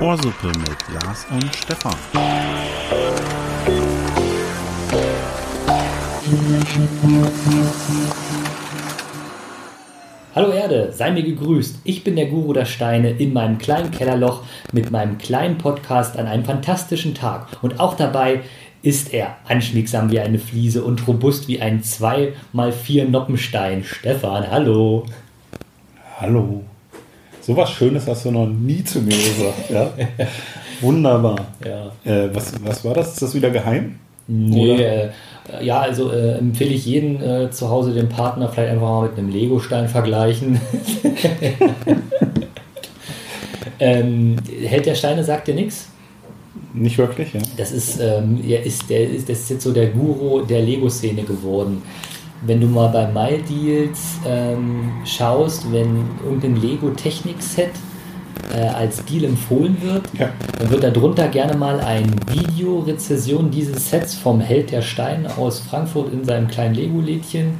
Ohrsuppe mit Lars und Stefan. Hallo Erde, sei mir gegrüßt. Ich bin der Guru der Steine in meinem kleinen Kellerloch mit meinem kleinen Podcast an einem fantastischen Tag. Und auch dabei ist er anschmiegsam wie eine Fliese und robust wie ein 2x4 Noppenstein. Stefan, hallo. Hallo. So was Schönes hast du noch nie zu mir gesagt. Ja? Wunderbar. Ja. Äh, was, was war das? Ist das wieder geheim? Nee, äh, ja, also äh, empfehle ich jeden äh, zu Hause den Partner vielleicht einfach mal mit einem Legostein vergleichen. ähm, Held der Steine sagt dir nichts? Nicht wirklich, ja. Das ist, ähm, er ist, der ist, das ist jetzt so der Guru der Lego-Szene geworden. Wenn du mal bei MyDeals ähm, schaust, wenn irgendein Lego-Technik-Set äh, als Deal empfohlen wird, Ja. dann wird darunter gerne mal ein Video-Rezession dieses Sets vom Held der Steine aus Frankfurt in seinem kleinen Lego-Lädchen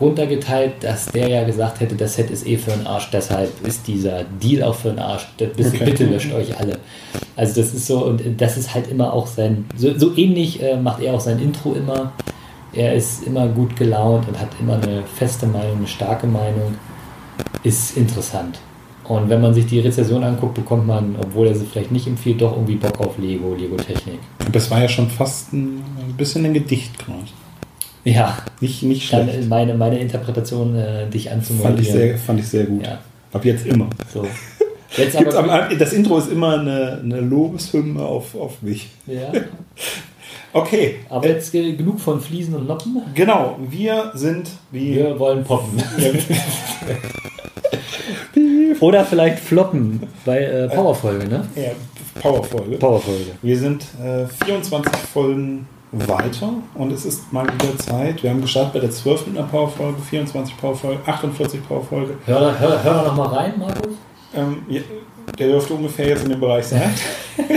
runtergeteilt, dass der ja gesagt hätte, das Set ist eh für den Arsch, deshalb ist dieser Deal auch für den Arsch. Bitte, Okay. bitte löscht euch alle. Also das ist so, und das ist halt immer auch sein, so, so ähnlich äh, macht er auch sein Intro immer. Er ist immer gut gelaunt und hat immer eine feste Meinung, eine starke Meinung. Ist interessant. Und wenn man sich die Rezession anguckt, bekommt man, obwohl er sie vielleicht nicht empfiehlt, doch irgendwie Bock auf Lego, Lego-Technik. Das war ja schon fast ein, ein bisschen ein Gedicht gerade. Ja, Nicht, nicht dann schlecht. meine, meine Interpretation, äh, dich Fand ich, anzumoderieren. sehr, fand ich sehr gut. Ja. Ab jetzt immer. So. Jetzt Gibt's aber. am, das Intro ist immer eine, eine Lobeshymne auf, auf mich. ja, Okay, aber jetzt genug von Fliesen und Noppen. genau. Wir sind wie. Wir wollen poppen. Oder vielleicht floppen bei äh, Powerfolge, ne? Ja, Powerfolge. Powerfolge. Wir sind äh, 24 Folgen weiter und es ist mal wieder Zeit. Wir haben gestartet bei der 12. in der Powerfolge, 24 Powerfolge, 48 Powerfolge. Hör, hör, hör noch mal rein, Markus. Ähm, der dürfte ungefähr jetzt in dem Bereich sein.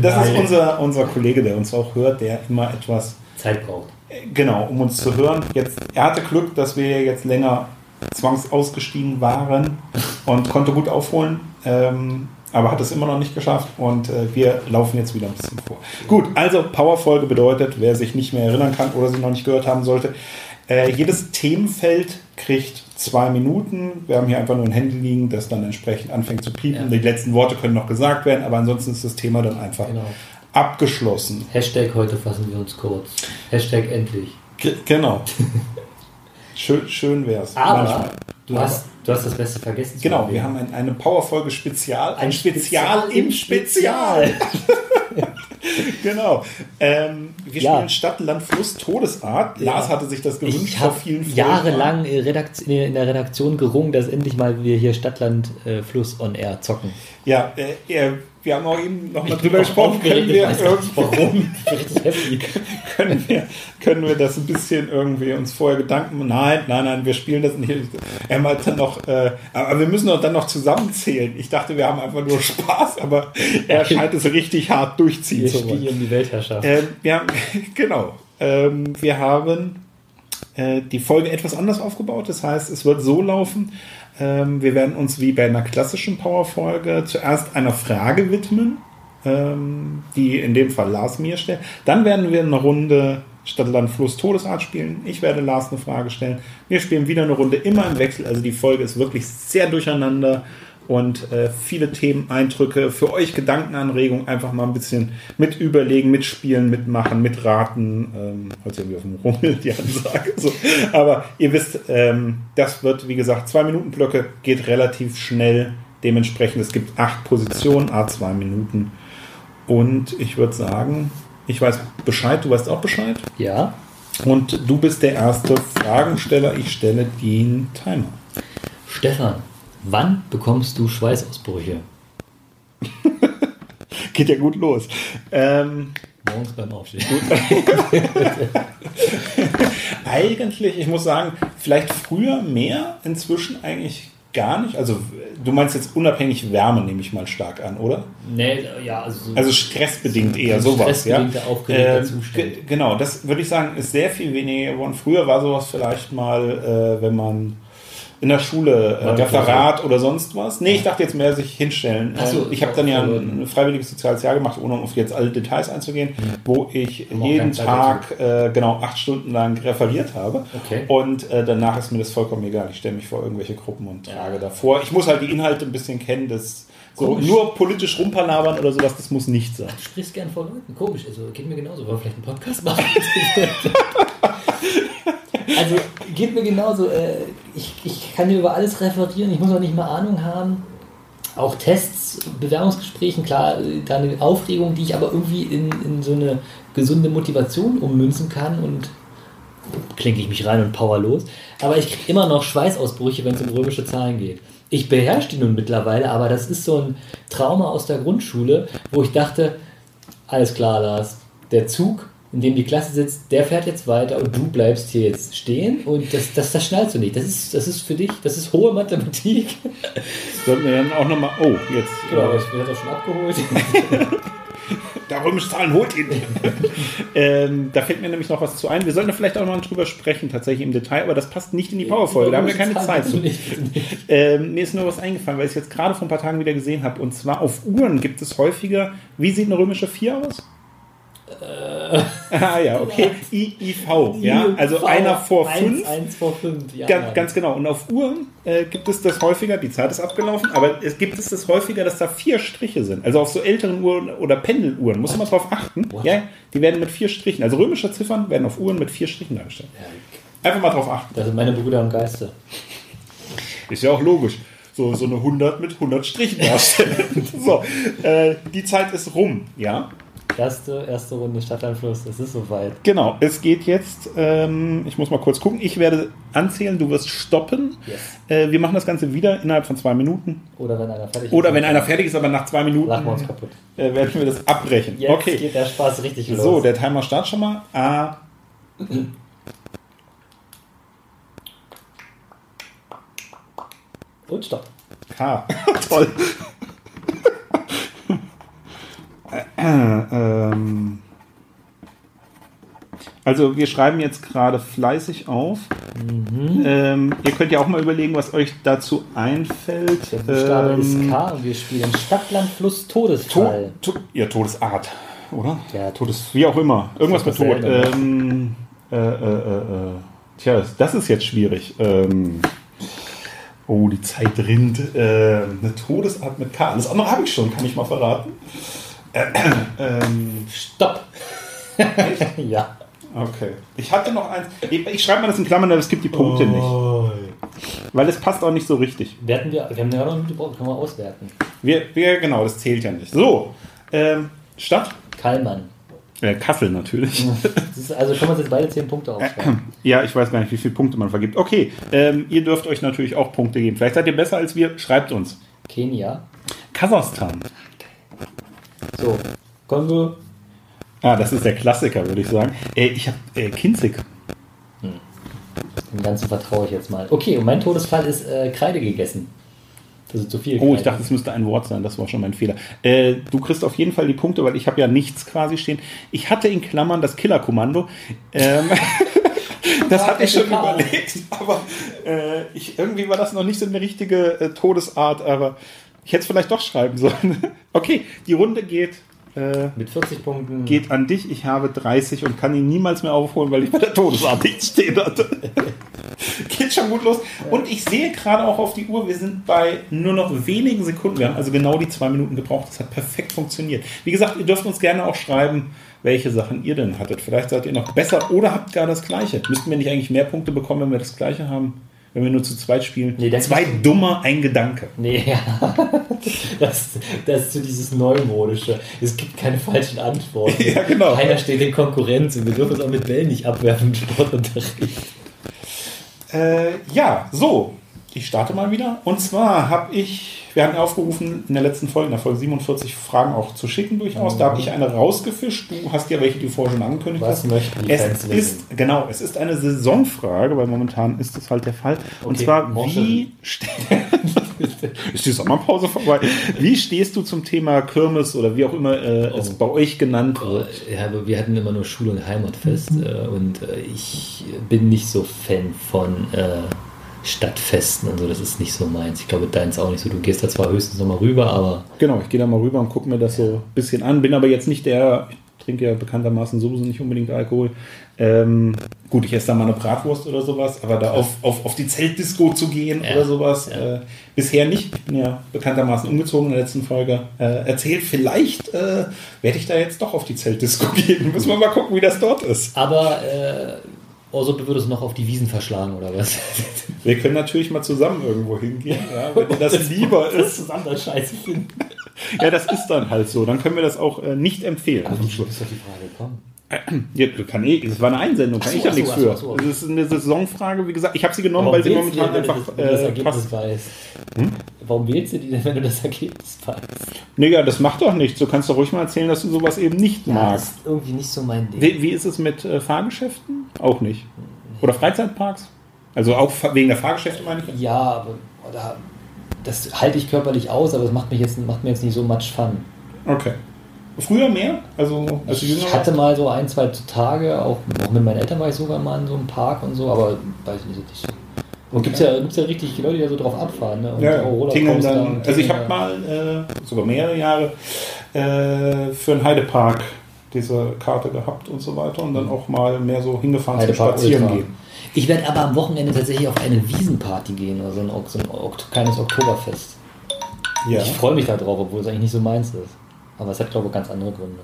Das ist Nein. unser, unser Kollege, der uns auch hört, der immer etwas, Zeit braucht. äh, genau, um uns zu hören. Jetzt, er hatte Glück, dass wir jetzt länger zwangsausgestiegen waren und konnte gut aufholen, ähm, aber hat es immer noch nicht geschafft und äh, wir laufen jetzt wieder ein bisschen vor. Gut, also Powerfolge bedeutet, wer sich nicht mehr erinnern kann oder sie noch nicht gehört haben sollte, äh, jedes Themenfeld kriegt zwei Minuten. Wir haben hier einfach nur ein Handy liegen, das dann entsprechend anfängt zu piepen. Ja. Die letzten Worte können noch gesagt werden, aber ansonsten ist das Thema dann einfach Genau. abgeschlossen. Hashtag heute fassen wir uns kurz. Hashtag endlich. Ge genau. schön, schön wär's. Aber Manchmal. du hast, du hast das Beste vergessen. Genau, wir haben ein, eine Powerfolge Spezial. Ein, Ein Spezial, Spezial im im Spezial. genau. Ähm, wir Ja. spielen Stadt, Land, Fluss, Todesart. Ja. Lars hatte sich das gewünscht Ich vor vielen Folgen. jahrelang in der Redaktion gerungen, dass endlich mal wir hier Stadtland äh, Fluss on Air zocken. Ja, äh, äh, wir haben auch eben noch mal Ich bin drüber gesprochen. Können wir, warum. Können, wir, können wir das ein bisschen irgendwie uns vorher Gedanken machen? Nein, nein, nein, wir spielen das nicht. Er meinte noch, äh, aber wir müssen doch dann noch zusammenzählen. Ich dachte, wir haben einfach nur Spaß, aber er scheint es richtig hart durchziehen Wir zu wollen. spielen die Weltherrschaft. Ähm, wir haben, genau. Ähm, wir haben äh, die Folge etwas anders aufgebaut. Das heißt, es wird so laufen. Ähm, wir werden uns wie bei einer klassischen Power-Folge zuerst einer Frage widmen, ähm, die in dem Fall Lars mir stellt. Dann werden wir eine Runde Stadt, Land, Fluss, Todesart spielen. Ich werde Lars eine Frage stellen. Wir spielen wieder eine Runde immer im Wechsel. Also die Folge ist wirklich sehr durcheinander und äh, viele Themen, Eindrücke, für euch Gedankenanregungen, einfach mal ein bisschen mit überlegen, mitspielen, mitmachen, mitraten. Ähm, heute irgendwie auf dem Rummel die Ansage. So. Aber ihr wisst, ähm, das wird, wie gesagt, zwei Minuten Blöcke, geht relativ schnell. Dementsprechend, es gibt acht Positionen, a zwei Minuten. Und ich würde sagen, ich weiß Bescheid, du weißt auch Bescheid. Ja, Und du bist der erste Fragensteller. Ich stelle den Timer. Stefan, wann bekommst du Schweißausbrüche? Geht ja gut los. Ähm, Morgens beim Aufstehen. eigentlich, ich muss sagen, vielleicht früher mehr, inzwischen eigentlich gar nicht. Also du meinst jetzt unabhängig Wärme, nehme ich mal stark an, oder? Nee, ja, also, Also stressbedingt eher Ein sowas, ja. stressbedingter, aufgeregter Ähm, Zustand. ge- Genau, das würde ich sagen, ist sehr viel weniger geworden. Früher war sowas vielleicht mal, äh, wenn man in der Schule äh, Referat oder sonst was. Nee, ich dachte jetzt mehr sich hinstellen. So, Ähm, ich habe dann ja ein, freiwilliges soziales Jahr gemacht, ohne auf jetzt alle Details einzugehen, wo ich jeden Tag äh, genau acht Stunden lang referiert habe. Okay. Und äh, danach ist mir das vollkommen egal. Ich stelle mich vor irgendwelche Gruppen und Ja. trage davor. Ich muss halt die Inhalte ein bisschen kennen. Das so Komisch. nur politisch rumpalabern oder sowas, das muss nicht sein. Du sprichst gern vor Leuten. Komisch, also geht mir genauso. Wollen vielleicht einen Podcast machen? also geht mir genauso. Äh, ich, ich kann über alles referieren. Ich muss auch nicht mal Ahnung haben. Auch Tests, Bewerbungsgesprächen, klar, äh, da eine Aufregung, die ich aber irgendwie in, in so eine gesunde Motivation ummünzen kann und klinke ich mich rein und power los. Aber ich kriege immer noch Schweißausbrüche, wenn es um römische Zahlen geht. Ich beherrsche die nun mittlerweile, aber das ist so ein Trauma aus der Grundschule, wo ich dachte, alles klar, Lars, der Zug, in dem die Klasse sitzt, der fährt jetzt weiter und du bleibst hier jetzt stehen und das, das, das schnallst du nicht. Das ist, das ist für dich, das ist hohe Mathematik. Sollten wir dann auch nochmal. Oh, jetzt. Genau, äh, ich werde auch schon abgeholt. Der römische Zahlen holt ihn. ähm, da fällt mir nämlich noch was zu ein. Wir sollten da vielleicht auch mal drüber sprechen, tatsächlich im Detail, aber das passt nicht in die Powerfolge. Da haben wir keine Zeit zu. Ähm, mir ist nur was eingefallen, weil ich es jetzt gerade vor ein paar Tagen wieder gesehen habe. Und zwar auf Uhren gibt es häufiger. Wie sieht eine römische 4 aus? ah ja, okay. I, IV, ja. Also einer vor fünf. 1 vor 5, ja. Ganz, ganz genau. Und auf Uhren äh, gibt es das häufiger, die Zeit ist abgelaufen, aber es gibt es das häufiger, dass da vier Striche sind. Also auf so älteren Uhren oder Pendeluhren muss man drauf achten. What? Ja, die werden mit vier Strichen. Also römische Ziffern werden auf Uhren mit vier Strichen dargestellt. Einfach mal drauf achten. Das sind meine Brüder im Geiste. Ist ja auch logisch. So, so eine 100 mit 100 Strichen darstellen. so, äh, die Zeit ist rum, ja. Erste, erste Runde Stadteinfluss, es ist soweit. Genau, es geht jetzt, ähm, ich muss mal kurz gucken, ich werde anzählen, du wirst stoppen. Yes. Äh, wir machen das Ganze wieder innerhalb von zwei Minuten. Oder wenn einer fertig ist. Oder wenn einer fertig ist, aber nach zwei Minuten Lachen wir uns kaputt. äh, werden wir das abbrechen. Jetzt okay. geht der Spaß richtig los. So, der Timer startet schon mal. A. Und stopp. K. Toll. Ähm, also wir schreiben jetzt gerade fleißig auf. Ähm, ihr könnt ja auch mal überlegen, was euch dazu einfällt. Der Buchstabe Ähm, ist K und wir spielen Stadt, Land, Fluss, Todesfall. To to ja, Todesart, oder? Ja, Todes, wie auch immer. Irgendwas mit Tod. Ähm, äh, äh, äh, äh. Tja, das ist jetzt schwierig. Ähm, oh, die Zeit rinnt. Äh, eine Todesart mit K. Das andere habe ich schon, kann ich mal verraten. Äh, ähm, Stopp. ja. okay. Ich hatte noch eins. Ich, schreibe mal das in Klammern, aber es gibt die Punkte nicht. Weil es passt auch nicht so richtig. Werten wir, wir haben ja noch gebraucht, können wir auswerten. Wir, wir, genau, das zählt ja nicht. So, ähm, Stadt? Kallmann. Äh, Kassel natürlich. Also können wir uns jetzt beide 10 Punkte aufschreiben. Ja, ich weiß gar nicht, wie viele Punkte man vergibt. Okay, ähm, ihr dürft euch natürlich auch Punkte geben. Vielleicht seid ihr besser als wir. Schreibt uns. Kenia. Kasachstan. So. Kongo. Ah, das ist der Klassiker, würde ich sagen. Äh, ich habe äh, Kinzig. Dem Ganzen vertraue ich jetzt mal. Okay, und mein Todesfall ist äh, Kreide gegessen. Das ist zu viel. Oh, ich Kreide. dachte, es müsste ein Wort sein. Das war schon mein Fehler. Äh, du kriegst auf jeden Fall die Punkte, weil ich habe ja nichts quasi stehen. Ich hatte in Klammern das Killerkommando. Ähm, das hatte ich schon überlegt, aber äh, ich, irgendwie war das noch nicht so eine richtige äh, Todesart, aber ich hätte es vielleicht doch schreiben sollen. okay, die Runde geht äh, Mit 40 Punkten. geht an dich. Ich habe 30 und kann ihn niemals mehr aufholen, weil ich bei der Todesart nichts stehen hatte. geht schon gut los. Und ich sehe gerade auch auf die Uhr, wir sind bei nur noch wenigen Sekunden. Wir haben also genau die zwei Minuten gebraucht. Das hat perfekt funktioniert. Wie gesagt, ihr dürft uns gerne auch schreiben, welche Sachen ihr denn hattet. Vielleicht seid ihr noch besser oder habt gar das Gleiche. Müssten wir nicht eigentlich mehr Punkte bekommen, wenn wir das Gleiche haben? Wenn wir nur zu zweit spielen? Nee, Zwei Dummer, ein Gedanke. Nee, ja. Das, das ist so dieses Neumodische. Es gibt keine falschen Antworten. Ja, genau. Keiner steht in Konkurrenz und wir dürfen es auch mit Bällen nicht abwerfen im Sportunterricht. Äh, ja, so. Ich starte mal wieder. Und zwar habe ich, wir hatten aufgerufen, in der letzten Folge, in der Folge 47, Fragen auch zu schicken durchaus. Da habe ich eine rausgefischt. Du hast ja welche, die du vorher schon angekündigt Was hast. möchten die Es Fans ist, genau, es ist eine Saisonfrage, weil momentan ist das halt der Fall. Und Okay, zwar, Morsche. wie ist die Sommerpause vorbei? Wie stehst du zum Thema Kirmes oder wie auch immer äh, es Oh. bei euch genannt wird? Ja, wir hatten immer nur Schul- und Heimatfest äh, und äh, ich bin nicht so Fan von äh, Stadtfesten und so, das ist nicht so meins. Ich glaube, deins auch nicht so. Du gehst da zwar höchstens nochmal rüber, aber. Genau, ich gehe da mal rüber und gucke mir das so ein bisschen an. Bin aber jetzt nicht der, ich trinke ja bekanntermaßen sowieso nicht unbedingt Alkohol. Ähm, gut, ich esse da mal eine Bratwurst oder sowas, aber da auf, auf, auf die Zeltdisco zu gehen Ja, oder sowas, ja. äh, bisher nicht. Ich bin ja bekanntermaßen umgezogen in der letzten Folge. Äh, erzählt, vielleicht äh, werde ich da jetzt doch auf die Zeltdisco gehen. Müssen wir mal gucken, wie das dort ist. Aber äh, also du würdest noch auf die Wiesen verschlagen, oder was? Wir können natürlich mal zusammen irgendwo hingehen, ja, wenn dir das lieber ist. zusammen das Scheiße finden. Ja, das ist dann halt so. Dann können wir das auch äh, nicht empfehlen. Aber wie ist doch die Frage gekommen? Ja, kann eh, es war eine Einsendung, kann so, ich ja so, nichts für. so. Es ist eine Saisonfrage, wie gesagt. Ich habe sie genommen, weil sie momentan einfach das, wenn du das äh, Ergebnis weißt? Hm? Warum wählst du die denn, wenn du das Ergebnis weißt? Nee, ja, das macht doch nichts. Du kannst doch ruhig mal erzählen, dass du sowas eben nicht das magst. ist irgendwie nicht so mein Ding. Wie, wie ist es mit äh, Fahrgeschäften? Auch nicht. Oder Freizeitparks? Also auch wegen der Fahrgeschäfte meine ich? Ja, aber oder, das halte ich körperlich aus, aber es macht, mich jetzt, macht mir jetzt nicht so much fun. Okay. Früher mehr? Also als Ich warst? hatte mal so ein, zwei Tage, auch, auch mit meinen Eltern war ich sogar mal in so einem Park und so, aber weiß ich nicht. so- Und gibt es ja, gibt's ja richtig Leute, die da so drauf abfahren. Ne? Und Ja, tingeln dann. Also ich habe mal äh, sogar mehrere Jahre äh, für einen Heidepark diese Karte gehabt und so weiter und dann auch mal mehr so hingefahren zum Heidepark Spazieren gehen. Ich werde aber am Wochenende tatsächlich auf eine Wiesenparty gehen, also ein, Ok- so ein kleines Oktoberfest. Ja. Ich freue mich da drauf, obwohl es eigentlich nicht so meins ist. Aber es hat, glaube ich, ganz andere Gründe.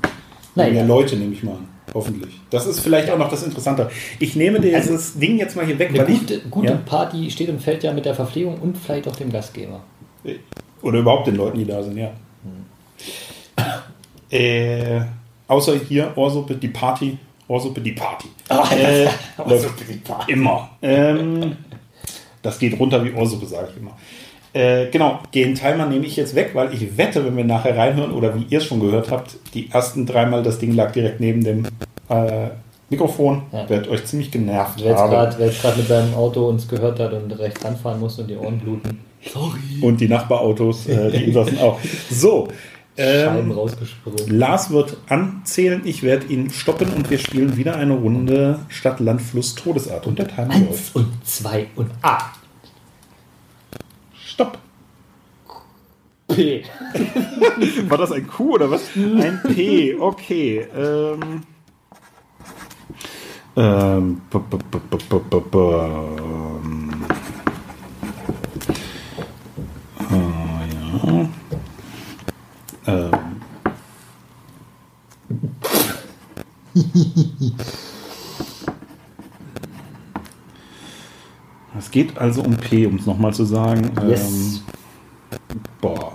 Mehr Naja, Leute nehme ich mal an. Hoffentlich. Das ist vielleicht auch noch das Interessante. Ich nehme dieses Ding jetzt mal hier weg, eine weil gute, ich. gute Ja? Party steht und fällt ja mit der Verpflegung und vielleicht auch dem Gastgeber. Oder überhaupt den Leuten, die da sind, ja. Äh, außer hier, Ohrsuppe, die Party. Ohrsuppe, die Party. äh, läuft immer. Ähm, das geht runter wie Ohrsuppe, sage ich immer. Äh, genau, den Timer nehme ich jetzt weg, weil ich wette, wenn wir nachher reinhören oder wie ihr es schon gehört habt, die ersten dreimal das Ding lag direkt neben dem äh, Mikrofon, Ja. werdet euch ziemlich genervt Wer jetzt haben. gerade wer jetzt grad mit seinem Auto uns gehört hat und rechts ranfahren muss und die Ohren bluten, sorry, Und die Nachbarautos, äh, die Insassen auch. So, ähm. Lars wird anzählen, ich werde ihn stoppen und wir spielen wieder eine Runde Stadt, Land, Fluss, Todesart. Und der Timer läuft. Eins und zwei und A. Stopp. P. War das ein Q oder was? Ein P, okay. Ähm, ähm, b- b- b- b- b- b- b- ähm, ja. Ähm. Es geht also um P, um es nochmal zu sagen. Yes. Ähm, boah.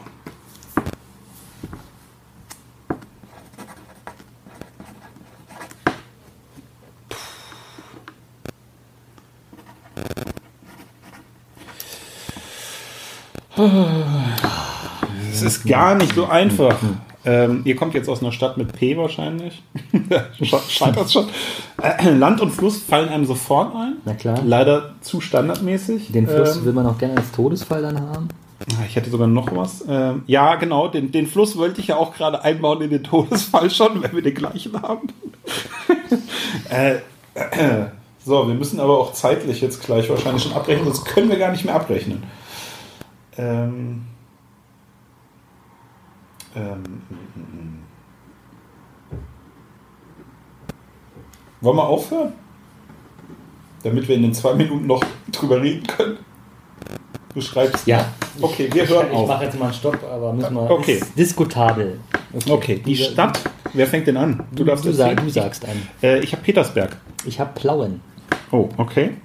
Es ist gar nicht so einfach. Ähm, ihr kommt jetzt aus einer Stadt mit P wahrscheinlich. Sche- Scheitert schon. Land und Fluss fallen einem sofort ein. Na klar. Leider zu standardmäßig. Den Fluss Ähm, will man auch gerne als Todesfall dann haben. Ah, Ich hätte sogar noch was. Ähm, ja, genau, den, den Fluss wollte ich ja auch gerade einbauen in den Todesfall schon, wenn wir den gleichen haben. äh, äh, so, wir müssen aber auch zeitlich jetzt gleich wahrscheinlich schon abrechnen, sonst können wir gar nicht mehr abrechnen. Ähm, ähm, Wollen wir aufhören? Damit wir in den zwei Minuten noch drüber reden können. Du schreibst. Ja. Okay, wir Ich, hören ich auf. mache jetzt mal einen Stopp, aber müssen wir. Okay. Ist diskutabel. Okay, die Stadt. Wer fängt denn an? Du, darfst du, es sag, du sagst an. Äh, ich habe Petersberg. Ich habe Plauen. Oh, okay.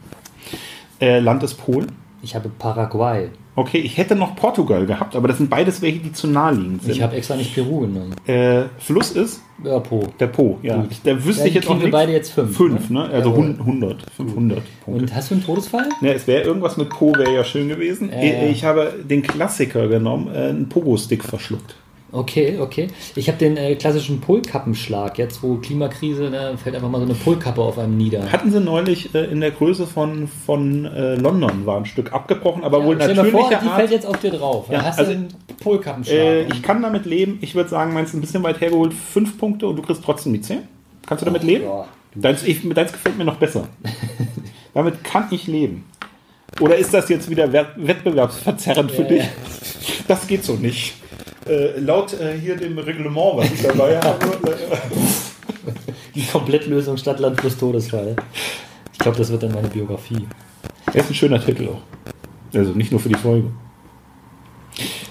Äh, Land ist Polen. Ich habe Paraguay. Okay, ich hätte noch Portugal gehabt, aber das sind beides welche, die zu naheliegend sind. Ich habe extra nicht Peru genommen. äh, Fluss ist Ja, Po. der Po. Ja, Gut. da wüsste Dann ich jetzt auch kriegen wir nicht. beide jetzt fünf, Fünf, ne? ne? Also Jawohl. 100, 500 Punkte. Und hast du einen Todesfall? Ja, es wäre irgendwas mit Po, wäre ja schön gewesen. Ja, Ich- ja. Ich habe den Klassiker genommen, äh, einen Pogo-Stick verschluckt. Okay, okay. Ich habe den äh, klassischen Polkappenschlag. Jetzt, wo Klimakrise, ne, fällt einfach mal so eine Polkappe auf einem nieder. Hatten sie neulich äh, in der Größe von, von äh, London, war ein Stück abgebrochen, aber wohl dir mal natürlicher vor, die fällt jetzt auf dir drauf. Ja, hast also- du einen Polkappenschlag. Äh, ich kann damit leben. Ich würde sagen, meins ist ein bisschen weit hergeholt. Fünf Punkte und du kriegst trotzdem die 10. Kannst du damit leben? ja. Deins, ich, deins gefällt mir noch besser. damit kann ich leben. Oder ist das jetzt wieder wett- wettbewerbsverzerrend für Ja, dich? ja. Das geht so nicht. Äh, laut äh, hier dem Reglement, was ich dabei habe. Die Komplettlösung Stadtland plus Todesfall. Ich glaube, das wird dann meine Biografie. das ist ein schöner Titel auch. Also nicht nur für die Folge.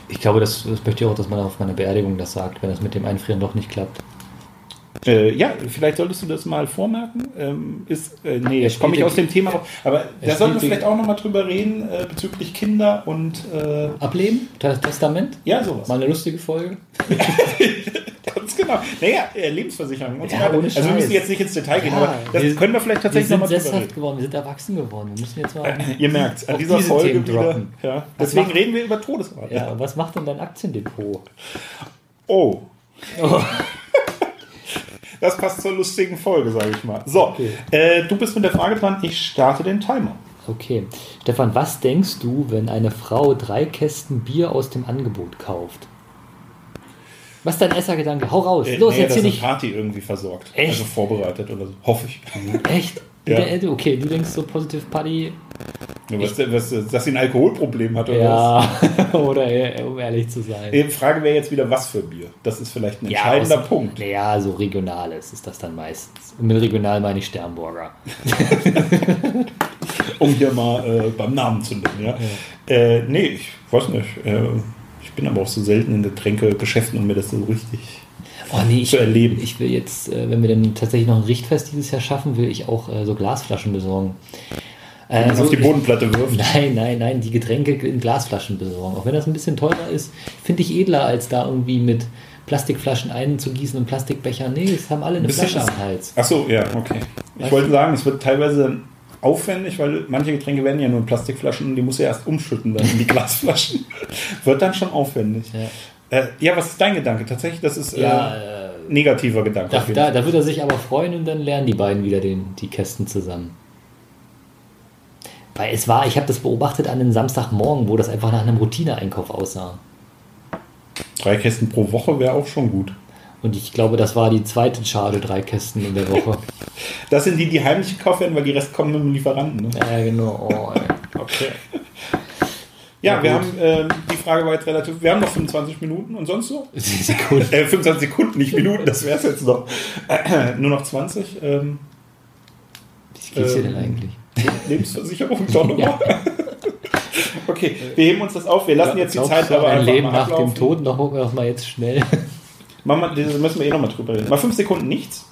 Ich glaube, das, das möchte ich auch, dass man auf meiner Beerdigung das sagt, wenn das mit dem Einfrieren doch nicht klappt. Äh, ja, vielleicht solltest du das mal vormerken. Ähm, ist, äh, nee, jetzt komme ich aus dem Thema raus. Aber da sollten wir vielleicht auch nochmal drüber reden, äh, bezüglich Kinder und äh, Ableben? Tes- Testament? ja, sowas. Mal eine lustige Folge? Ganz genau. Naja, äh, Lebensversicherung und so Ja, weiter. ohne Also wir müssen jetzt nicht ins Detail gehen, Ja, aber das wir- können wir vielleicht tatsächlich nochmal drüber reden. geworden, wir sind erwachsen geworden. Wir müssen jetzt mal. Ihr merkt, an dieser diese Folge Themen wieder. droppen. Ja, deswegen macht- reden wir über Todesrate. Ja, was macht denn dein Aktiendepot? Oh, Oh, das passt zur lustigen Folge, sage ich mal. So, Okay. äh, du bist mit der Frage dran. Ich starte den Timer. okay. Stefan, was denkst du, wenn eine Frau drei Kästen Bier aus dem Angebot kauft? Was ist dein erster Gedanke? Hau raus. Äh, Los, nee, jetzt hier nicht. Party irgendwie versorgt. Echt? Also vorbereitet oder so. Hoffe ich. Echt? Ja. Der- Okay, du denkst so Positive Party. Ja, was, was, dass sie ein Alkoholproblem hat oder Ja, oder eher, um ehrlich zu sein. was? Die Frage wäre jetzt wieder, was für Bier? Das ist vielleicht ein entscheidender aus- Punkt. Naja, so regionales ist das dann meistens. Und mit regional meine ich Sternburger. Um hier mal äh, beim Namen zu nennen. Ja? Äh, nee, ich weiß nicht. Äh, ich bin aber auch so selten in Getränkegeschäften, um mir das so richtig Oh nee, ich, zu erleben. ich will jetzt, äh, wenn wir dann tatsächlich noch ein Richtfest dieses Jahr schaffen, will ich auch äh, so Glasflaschen besorgen. Äh, man so- auf die Bodenplatte wirft. Nein, nein, nein, die Getränke in Glasflaschen besorgen. Auch wenn das ein bisschen teurer ist, finde ich edler, als da irgendwie mit Plastikflaschen einzugießen und Plastikbecher. Nee, es haben alle eine Bisschen Flasche am Hals. Ach so, ja, okay. Ich Weißt wollte sagen, es wird teilweise dann aufwendig, weil manche Getränke werden ja nur in Plastikflaschen und die muss ja erst umschütten dann in die Glasflaschen. wird dann schon aufwendig. Ja, Äh, ja, was ist dein Gedanke? Tatsächlich, das ist ja äh, äh, negativer Gedanke. da, da, da wird er sich aber freuen und dann lernen die beiden wieder den, die Kästen zusammen. Weil es war, ich habe das beobachtet an einem Samstagmorgen, wo das einfach nach einem Routineeinkauf aussah. Drei Kästen pro Woche wäre auch schon gut. Und ich glaube, das war die zweite Charge, drei Kästen in der Woche. Das sind die, die heimlich gekauft werden, weil die Rest kommen mit dem Lieferanten. Ne? ja, genau. Oh. Okay. Ja, Na wir gut. haben, ähm, Frage war jetzt relativ, wir haben noch 25 Minuten und sonst so? Sekunde. Äh, 25 Sekunden, nicht Minuten, das wäre es jetzt noch. Äh, nur noch 20. Ähm, Wie geht's dir denn Ähm, eigentlich? Lebensversicherung, doch nochmal. Ja. Okay, wir heben uns das auf, wir lassen jetzt die Zeit aber ein einfach Leben mal nach dem Tod noch, noch mal jetzt schnell. Wir, das müssen wir eh nochmal drüber reden. Mal 5 Sekunden nichts.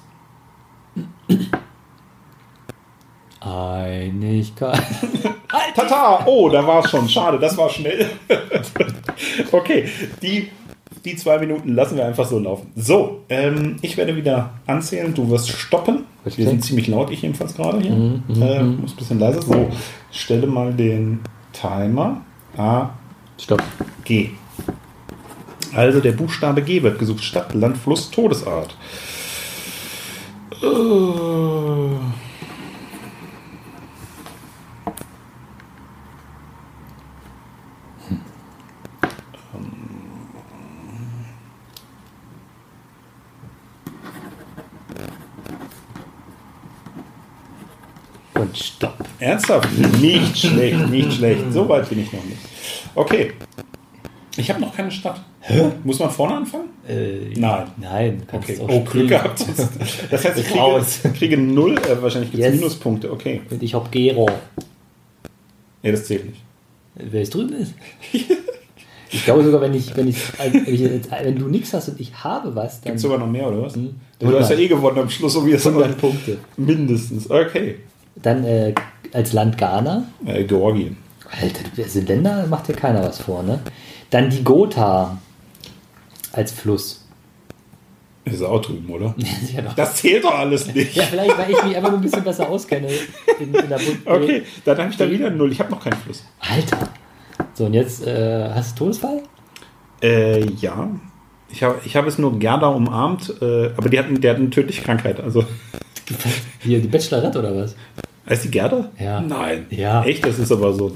Einigkeit. Tata! Oh, da war es schon. Schade, das war schnell. okay, die, die zwei Minuten lassen wir einfach so laufen. So, ähm, ich werde wieder anzählen. Du wirst stoppen. Okay. Wir sind ziemlich laut, ich jedenfalls gerade hier. Mhm, mhm, äh, mhm. muss ein bisschen leiser. So, stelle mal den Timer. A, Stopp. G. Also der Buchstabe G wird gesucht. Stadt, Land, Fluss, Todesart. Äh. Und stopp. Ernsthaft? Nicht schlecht, nicht schlecht. So weit bin ich noch nicht. Okay. Ich habe noch keine Stadt. Muss man vorne anfangen? Äh, Nein. Nein. Okay. Oh, Glück gehabt. Jetzt. Das heißt, ich Raus. kriege, kriege null. Äh, wahrscheinlich gibt es Yes. Minuspunkte. Okay. Und ich hab Gero. Nee, das zählt nicht. Wer es drüben ist. Ich glaube sogar, wenn ich, wenn ich, wenn, ich jetzt, wenn du nichts hast und ich habe was, dann Gibt sogar noch mehr, oder was? Mhm. Du hast ja eh gewonnen am Schluss, so wie es 100 Punkte. Mindestens. Okay. Dann äh, als Land Ghana. Äh, Georgien. Alter, du- also Länder macht dir keiner was vor, ne? Dann die Gotha als Fluss. Das ist auch drüben, oder? ja, doch. Das zählt doch alles nicht. ja, vielleicht, weil ich mich einfach nur ein bisschen besser auskenne in, in Okay, dann habe ich da wieder null. Ich habe noch keinen Fluss. Alter. So, und jetzt äh, hast du Todesfall? Äh, ja. Ich habe ich hab es nur Gerda umarmt, äh, aber die hatten, die hatten eine tödliche Krankheit. Also, Hier, die Bachelorette oder was? Heißt die Gerda? Ja. Nein. Ja. Echt? Das ist aber so.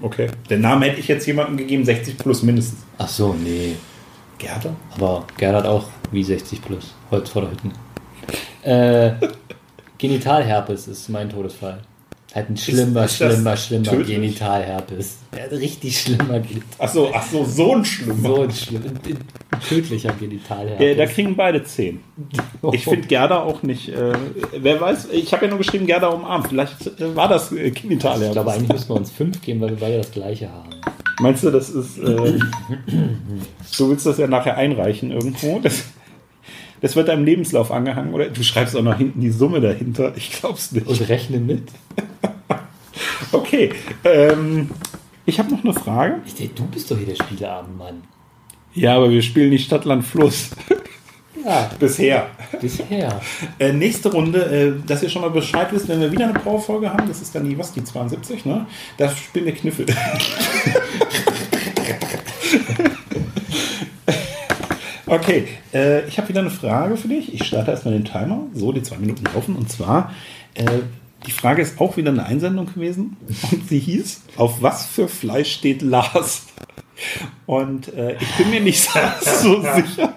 Okay. Den Namen hätte ich jetzt jemandem gegeben, 60 plus mindestens. Ach so, nee. Gerda? Aber Gerd hat auch wie 60 plus. Holz vor der Hütten. Äh, Genitalherpes ist mein Todesfall. Hat ein schlimmer, ist das schlimmer, schlimmer tödlich? Genitalherpes. Er hat richtig schlimmer Genital. Ach so, ach so, so ein schlimmer. So ein, schlimm, ein, ein tödlicher Genitalherpes. Ja, da kriegen beide 10. Ich finde Gerda auch nicht. Äh, wer weiß, ich habe ja nur geschrieben, Gerda umarmt. Vielleicht äh, war das äh, Genital. Ich glaube, eigentlich müssen wir uns fünf geben, weil wir beide das gleiche haben. Meinst du, das ist. Äh, du willst das ja nachher einreichen irgendwo? Das, das wird deinem Lebenslauf angehangen oder du schreibst auch noch hinten die Summe dahinter. Ich glaub's nicht. Und rechne mit. Okay. Ähm, ich habe noch eine Frage. Ich denke, du bist doch hier der Spieleabendmann. Ja, aber wir spielen nicht Stadt, Land, Fluss. Ja, Bisher. bisher. Äh, nächste Runde, äh, dass ihr schon mal Bescheid wisst, wenn wir wieder eine Powerfolge haben, das ist dann die, was, die 72, ne? Da spielen wir Kniffel. okay, äh, ich habe wieder eine Frage für dich. Ich starte erstmal den Timer. So, die zwei Minuten laufen. Und zwar, äh, die Frage ist auch wieder eine Einsendung gewesen. Und sie hieß, auf was für Fleisch steht Lars? Und äh, ich bin mir nicht so sicher,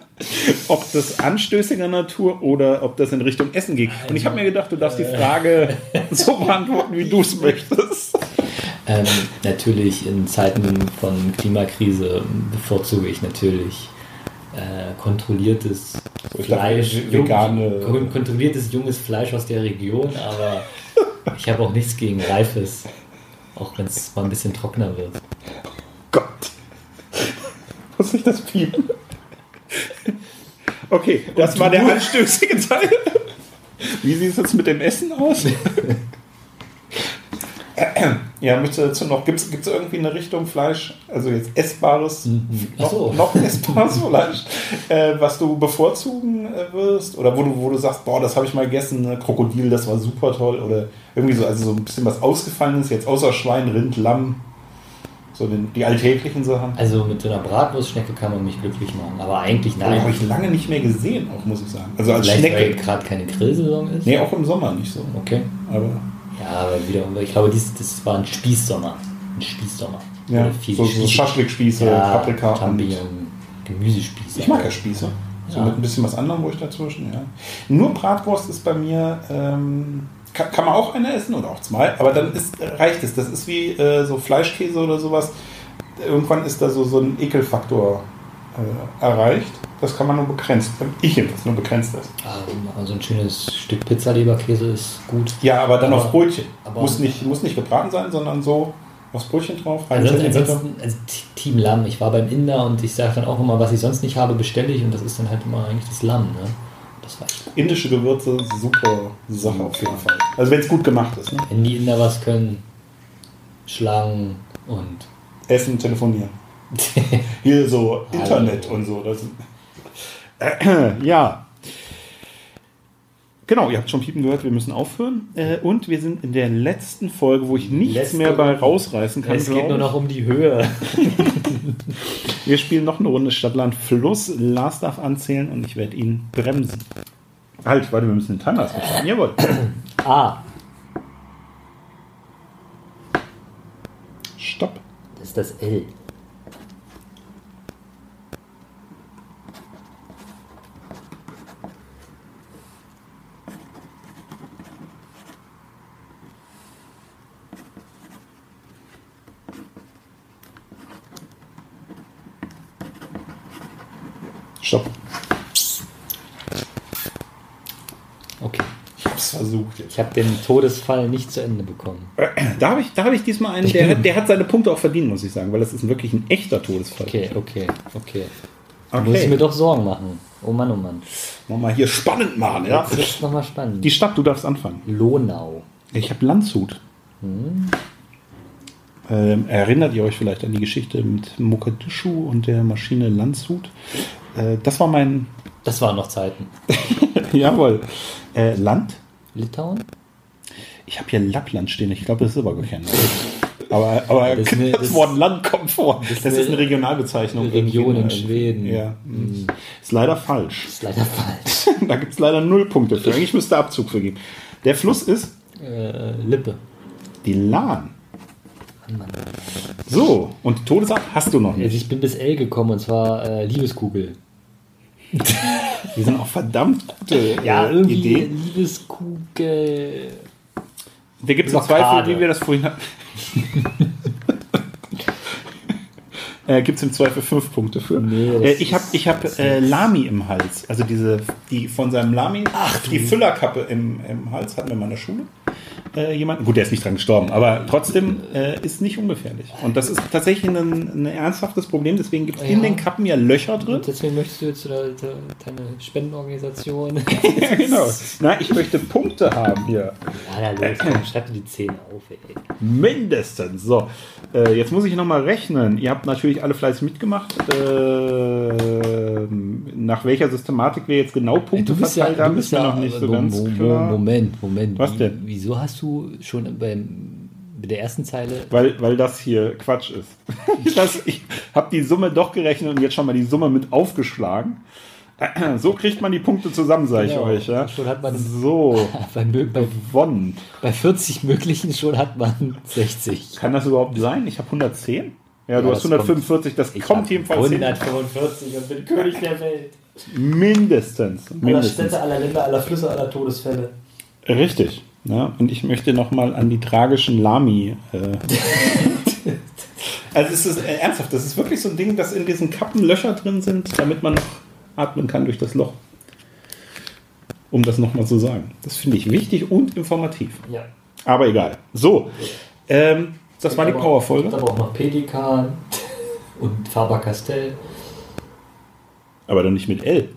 ob das anstößiger Natur oder ob das in Richtung Essen geht. Und ich habe mir gedacht, du darfst die Frage so beantworten, wie du es möchtest. Ähm, natürlich in Zeiten von Klimakrise bevorzuge ich natürlich äh, kontrolliertes Fleisch, vegane- jung, kontrolliertes junges Fleisch aus der Region, aber ich habe auch nichts gegen reifes, auch wenn es mal ein bisschen trockener wird. Gott. Muss ich das piepen? Okay, das war der anstößige Teil. Wie sieht es jetzt mit dem Essen aus? Ja, möchtest du dazu noch, gibt es irgendwie eine Richtung Fleisch, also jetzt essbares, Ach noch, so. noch essbares Fleisch, äh, was du bevorzugen äh, wirst? Oder wo du, wo du sagst, boah, das habe ich mal gegessen, ne? Krokodil, das war super toll. Oder irgendwie so, also so ein bisschen was Ausgefallenes, jetzt außer Schwein, Rind, Lamm, so den, die alltäglichen Sachen. Also mit so einer Bratwurstschnecke kann man mich glücklich machen, aber eigentlich Die habe nein. ich lange nicht mehr gesehen, auch muss ich sagen. Also als Vielleicht weil Schnecke. gerade keine Grillsaison ist. Nee, auch im Sommer nicht so. Okay. Aber Ja, aber wieder, ich glaube, dies, das war ein Spießsommer. Ein Spießsommer. ja, so, so Spieß- Schaschlikspieße, ja, Paprika. Und Champignon, Gemüsespieße. ich mag ja Spieße. So Ja. mit ein bisschen was anderem, wo ich dazwischen, ja. Nur Bratwurst ist bei mir, ähm, kann, kann man auch eine essen oder auch zwei, aber dann ist, reicht es. Das ist wie äh, so Fleischkäse oder sowas. Irgendwann ist da so, so ein Ekelfaktor äh, erreicht. Das kann man nur begrenzt, ich jedenfalls nur begrenzt essen. Ähm, Also ein schönes Stück Pizzaleberkäse ist gut. Ja, aber dann Aber- auf Brötchen. muss, nicht, muss nicht gebraten sein, sondern so aufs Brötchen drauf. Ansonsten, ansonsten also Team Lamm. Ich war beim Inder und ich sage dann auch immer, was ich sonst nicht habe, bestelle ich und das ist dann halt immer eigentlich das Lamm. Ne? Das war Indische Gewürze, super Sache auf jeden Fall. Also wenn es gut gemacht ist. Ne? Wenn die Inder was können, Schlangen und Essen, telefonieren. Hier so Internet und so. Das, ja. Genau, ihr habt schon Piepen gehört, wir müssen aufhören. Äh, und wir sind in der letzten Folge, wo ich nichts Letzte- mehr bei rausreißen kann. es geht nur noch um die Höhe. Wir spielen noch eine Runde Stadtland Fluss. Lars darf anzählen und ich werde ihn bremsen. Halt, warte, wir müssen den Timer starten. Jawohl. Ah, Stopp. das ist das L. Stopp. Okay. Ich hab's versucht jetzt. Ich habe den Todesfall nicht zu Ende bekommen. Da habe ich, da hab ich diesmal einen, der, der hat seine Punkte auch verdient, muss ich sagen, weil das ist wirklich ein echter Todesfall. Okay, okay, okay. Okay. muss ich mir doch Sorgen machen. Oh Mann, oh Mann. Wir mal hier spannend machen, ja? Jetzt wird's nochmal spannend. Die Stadt, du darfst anfangen. Lonau. Ich habe Landshut. Ähm, erinnert ihr euch vielleicht an die Geschichte mit Mogadischu und der Maschine Landshut? Äh, das war mein. Das waren noch Zeiten. Jawohl. Äh, Land? Litauen? Ich habe hier Lappland stehen. Ich glaube, das ist aber kein Land. Aber, aber Das eine- das- Wort Land kommt vor. Das, ist ist eine eine Regionalbezeichnung. Region in. Schweden. Ja. Ist leider falsch. Ist leider falsch. da gibt es leider null Punkte für. Eigentlich müsste Abzug für geben. Der Fluss ist Äh, Lippe. die Lahn. Mann. So, und Todesart hast du noch Also nicht. ich bin bis L gekommen und zwar äh, Liebeskugel. Die sind auch verdammt gute Ja, äh, irgendwie Idee. Liebeskugel. Da gibt es im Blockade. Zweifel, wie wir das vorhin hatten. äh, gibt es im Zweifel fünf Punkte für. Nee, äh, ich habe ich hab, äh, Lami im Hals. Also diese, die von seinem Lami, die Füllerkappe im, im Hals hatten wir mal in der Schule. Äh, jemanden. Gut, der ist nicht dran gestorben, aber trotzdem äh, ist nicht ungefährlich. Und das ist tatsächlich ein, ein ernsthaftes Problem. Deswegen gibt es in Ja. den Kappen ja Löcher drin. Und deswegen möchtest du jetzt äh, de- deine Spendenorganisation. ja, genau. Na, ich möchte Punkte haben hier. Ja, na los, komm, schreib dir die 10 auf, ey. Mindestens. So, äh, jetzt muss ich nochmal rechnen. Ihr habt natürlich alle fleißig mitgemacht. Äh, nach welcher Systematik wir jetzt genau Punkte verteilt haben, ist mir noch nicht so ganz klar. Moment, Moment. Was denn? Wieso hast du schon beim, bei der ersten Zeile. Weil, weil das hier Quatsch ist. das, ich habe die Summe doch gerechnet und jetzt schon mal die Summe mit aufgeschlagen. So kriegt man die Punkte zusammen, sage ich Genau. euch. Ja? Schon hat man- So, Bei, bei, gewonnen. bei 40 möglichen schon hat man 60. Kann das überhaupt sein? Ich habe 110? Ja, du Ja, hast das 145, das Ich kommt jedenfalls hin. 145 und bin König der Welt. Mindestens. Aller mindestens. Städte, aller Länder, aller Flüsse, aller Todesfälle. Richtig. Ja, und ich möchte nochmal an die tragischen Lami. Äh. also es ist äh, ernsthaft, das ist wirklich so ein Ding, dass in diesen Kappen Löcher drin sind, damit man noch atmen kann durch das Loch. Um das nochmal zu sagen. Das finde ich wichtig und informativ. Ja. Aber egal. So, ähm, das war die Powerfolge. gibt aber auch noch Pelikan und Faber-Castell. Aber dann nicht mit L.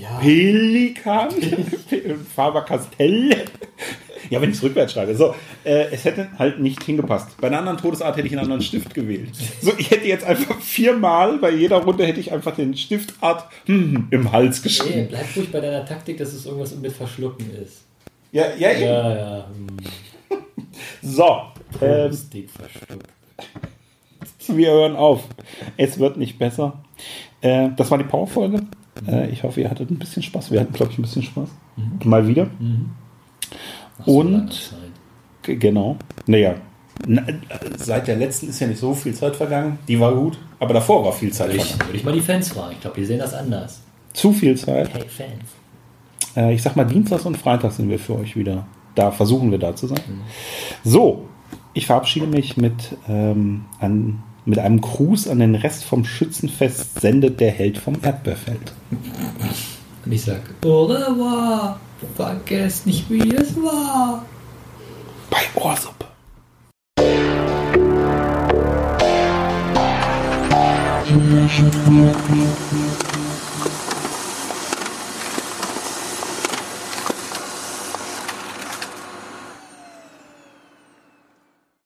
Ja. Pelikan, Faber-Castell. Ja, wenn ich es rückwärts schreibe. So, äh, es hätte halt nicht hingepasst. Bei einer anderen Todesart hätte ich einen anderen Stift gewählt. So, ich hätte jetzt einfach viermal, bei jeder Runde hätte ich einfach den Stiftart hm, im Hals Nee, geschrieben. bleib ruhig bei deiner Taktik, dass es irgendwas mit Verschlucken ist. Ja, ja, eben. Ja, ja. Hm. So, ähm, Stick verschluckt. wir hören auf. Es wird nicht besser. Äh, das war die Powerfolge. Äh, ich hoffe, ihr hattet ein bisschen Spaß. Wir hatten, glaube ich, ein bisschen Spaß. Mal wieder. Nach so Und- Genau. Naja. Na, äh, seit der letzten ist ja nicht so viel Zeit vergangen. Die war gut. Aber davor war viel Zeit Würde vergangen. würde ich mal die Fans fragen. Ich glaube, die sehen das anders. Zu viel Zeit. Hey Fans. Äh, ich sag mal, Dienstags und Freitags sind wir für euch wieder da. Versuchen wir da zu sein. So, ich verabschiede mich mit, ähm, an, mit einem Gruß an den Rest vom Schützenfest sendet der Held vom Erdbeerfeld. Und ich sag, au revoir. Vergesst nicht, wie es war. Bei Ohrsuppe. Thank.